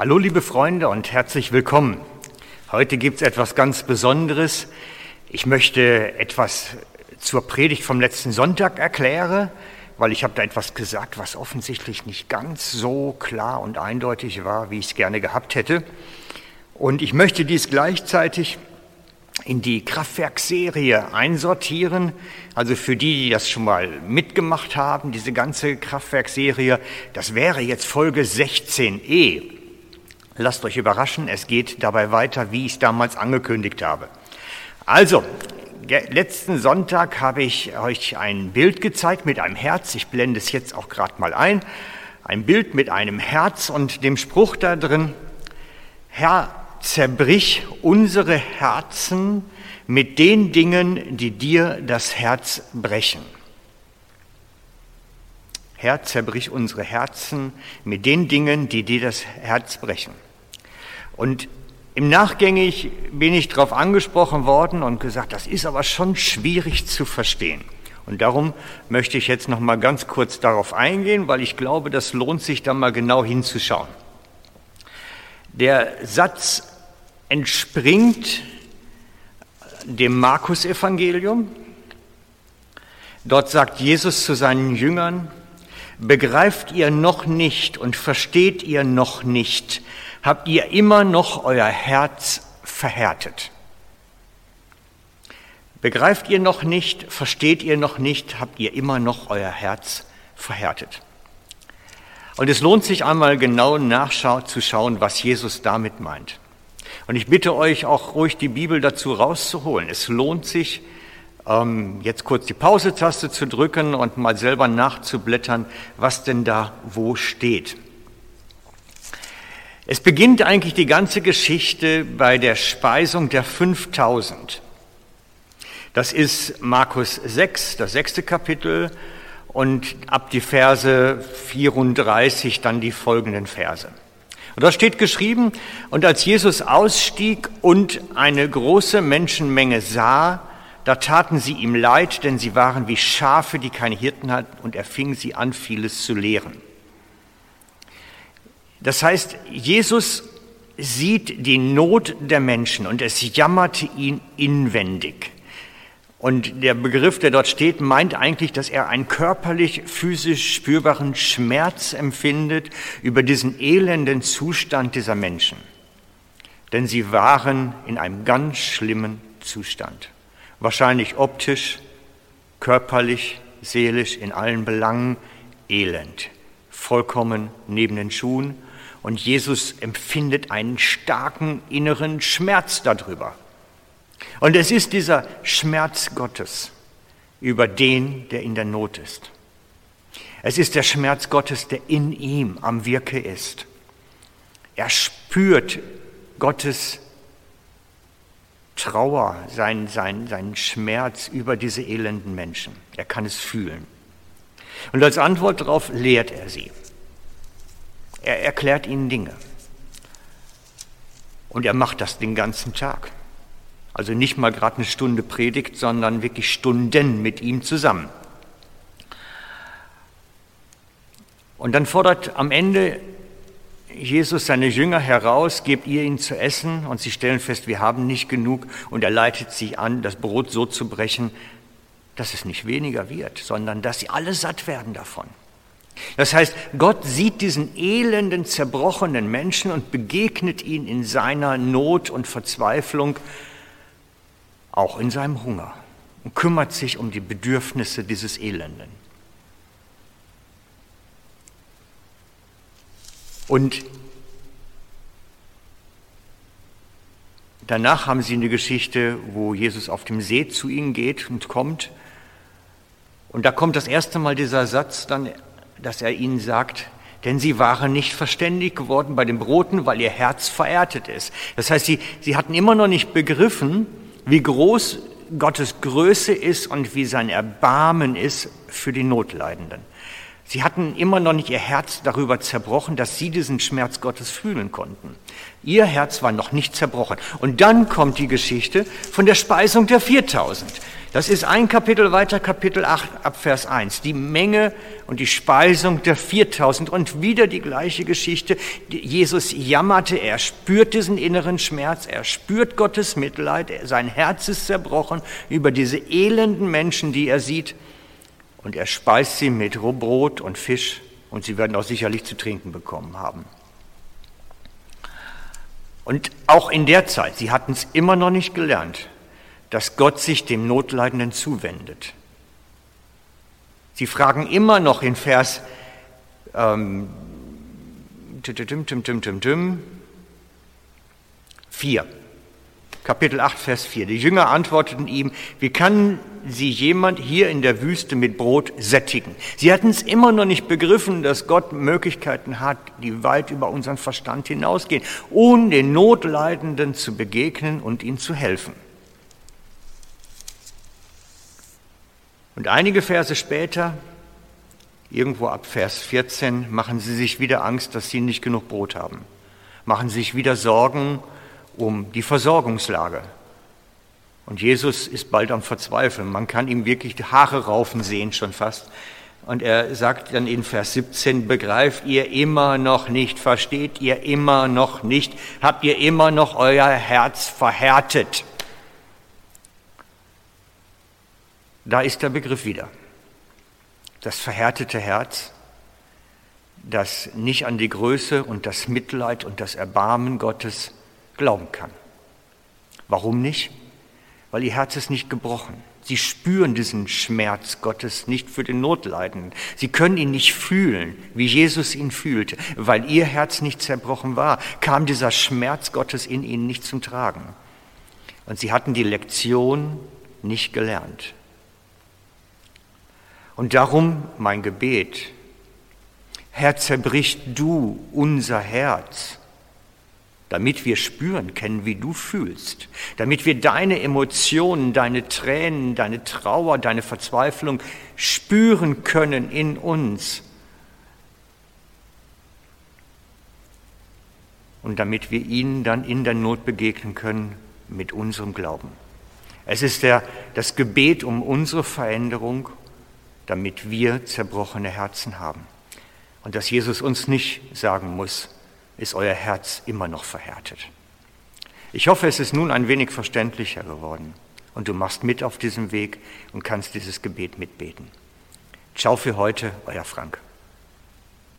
Hallo liebe Freunde und herzlich willkommen. Heute gibt es etwas ganz Besonderes. Ich möchte etwas zur Predigt vom letzten Sonntag erklären, weil ich habe da etwas gesagt, was offensichtlich nicht ganz so klar und eindeutig war, wie ich es gerne gehabt hätte. Und ich möchte dies gleichzeitig in die Kraftwerkserie einsortieren. Also für die, die das schon mal mitgemacht haben, diese ganze Kraftwerkserie, das wäre jetzt Folge 16e. Lasst euch überraschen, es geht dabei weiter, wie ich es damals angekündigt habe. Also, letzten Sonntag habe ich euch ein Bild gezeigt mit einem Herz. Ich blende es jetzt auch gerade mal ein. Ein Bild mit einem Herz und dem Spruch da drin, Herr, zerbrich unsere Herzen mit den Dingen, die dir das Herz brechen. Herr, zerbrich unsere Herzen mit den Dingen, die dir das Herz brechen. Und im Nachgängig bin ich darauf angesprochen worden und gesagt, das ist aber schon schwierig zu verstehen. Und darum möchte ich jetzt noch mal ganz kurz darauf eingehen, weil ich glaube, das lohnt sich da mal genau hinzuschauen. Der Satz entspringt dem Markus-Evangelium. Dort sagt Jesus zu seinen Jüngern, begreift ihr noch nicht und versteht ihr noch nicht, habt ihr immer noch euer Herz verhärtet. Begreift ihr noch nicht, versteht ihr noch nicht, habt ihr immer noch euer Herz verhärtet. Und es lohnt sich einmal genau nachzuschauen, was Jesus damit meint. Und ich bitte euch auch ruhig die Bibel dazu rauszuholen. Es lohnt sich, jetzt kurz die Pause-Taste zu drücken und mal selber nachzublättern, was denn da wo steht. Es beginnt eigentlich die ganze Geschichte bei der Speisung der 5000. Das ist Markus 6, das sechste Kapitel und ab die Verse 34 dann die folgenden Verse. Und da steht geschrieben, und als Jesus ausstieg und eine große Menschenmenge sah, da taten sie ihm leid, denn sie waren wie Schafe, die keine Hirten hatten, und er fing sie an, vieles zu lehren. Das heißt, Jesus sieht die Not der Menschen und es jammerte ihn inwendig. Und der Begriff, der dort steht, meint eigentlich, dass er einen körperlich, physisch spürbaren Schmerz empfindet über diesen elenden Zustand dieser Menschen. Denn sie waren in einem ganz schlimmen Zustand. Wahrscheinlich optisch, körperlich, seelisch, in allen Belangen elend. Vollkommen neben den Schuhen. Und Jesus empfindet einen starken inneren Schmerz darüber. Und es ist dieser Schmerz Gottes über den, der in der Not ist. Es ist der Schmerz Gottes, der in ihm am Wirke ist. Er spürt Gottes Trauer, seinen, seinen, seinen Schmerz über diese elenden Menschen. Er kann es fühlen. Und als Antwort darauf lehrt er sie. Er erklärt ihnen Dinge. Und er macht das den ganzen Tag. Also nicht mal gerade eine Stunde Predigt, sondern wirklich Stunden mit ihm zusammen. Und dann fordert am Ende Jesus seine Jünger heraus, gebt ihr ihnen zu essen und sie stellen fest, wir haben nicht genug und er leitet sie an, das Brot so zu brechen, dass es nicht weniger wird, sondern dass sie alle satt werden davon. Das heißt, Gott sieht diesen elenden, zerbrochenen Menschen und begegnet ihn in seiner Not und Verzweiflung auch in seinem Hunger und kümmert sich um die Bedürfnisse dieses Elenden. Und danach haben sie eine Geschichte, wo Jesus auf dem See zu ihnen geht und kommt. Und da kommt das erste Mal dieser Satz dann, dass er ihnen sagt, denn sie waren nicht verständig geworden bei den Broten, weil ihr Herz verärtet ist. Das heißt, sie, sie hatten immer noch nicht begriffen, wie groß Gottes Größe ist und wie sein Erbarmen ist für die Notleidenden. Sie hatten immer noch nicht ihr Herz darüber zerbrochen, dass sie diesen Schmerz Gottes fühlen konnten. Ihr Herz war noch nicht zerbrochen. Und dann kommt die Geschichte von der Speisung der 4000. Das ist ein Kapitel weiter, Kapitel 8 ab Vers 1. Die Menge und die Speisung der 4000 und wieder die gleiche Geschichte. Jesus jammerte, er spürt diesen inneren Schmerz, er spürt Gottes Mitleid, sein Herz ist zerbrochen über diese elenden Menschen, die er sieht. Und er speist sie mit Brot und Fisch und sie werden auch sicherlich zu trinken bekommen haben. Und auch in der Zeit, sie hatten es immer noch nicht gelernt, dass Gott sich dem Notleidenden zuwendet. Sie fragen immer noch in Vers ähm, 4, Kapitel 8, Vers 4. Die Jünger antworteten ihm, wie kann sie jemand hier in der Wüste mit Brot sättigen? Sie hatten es immer noch nicht begriffen, dass Gott Möglichkeiten hat, die weit über unseren Verstand hinausgehen, um den Notleidenden zu begegnen und ihnen zu helfen. Und einige Verse später, irgendwo ab Vers 14, machen sie sich wieder Angst, dass sie nicht genug Brot haben. Machen sich wieder Sorgen um die Versorgungslage. Und Jesus ist bald am Verzweifeln. Man kann ihm wirklich die Haare raufen sehen, schon fast. Und er sagt dann in Vers 17, begreift ihr immer noch nicht, versteht ihr immer noch nicht, habt ihr immer noch euer Herz verhärtet. Da ist der Begriff wieder. Das verhärtete Herz, das nicht an die Größe und das Mitleid und das Erbarmen Gottes glauben kann. Warum nicht? Weil ihr Herz ist nicht gebrochen. Sie spüren diesen Schmerz Gottes nicht für den Notleidenden. Sie können ihn nicht fühlen, wie Jesus ihn fühlte. Weil ihr Herz nicht zerbrochen war, kam dieser Schmerz Gottes in ihnen nicht zum Tragen. Und sie hatten die Lektion nicht gelernt. Und darum mein Gebet, Herr, zerbricht du unser Herz, damit wir spüren können, wie du fühlst, damit wir deine Emotionen, deine Tränen, deine Trauer, deine Verzweiflung spüren können in uns. Und damit wir ihnen dann in der Not begegnen können mit unserem Glauben. Es ist der, das Gebet um unsere Veränderung damit wir zerbrochene Herzen haben. Und dass Jesus uns nicht sagen muss, ist euer Herz immer noch verhärtet. Ich hoffe, es ist nun ein wenig verständlicher geworden und du machst mit auf diesem Weg und kannst dieses Gebet mitbeten. Ciao für heute, euer Frank.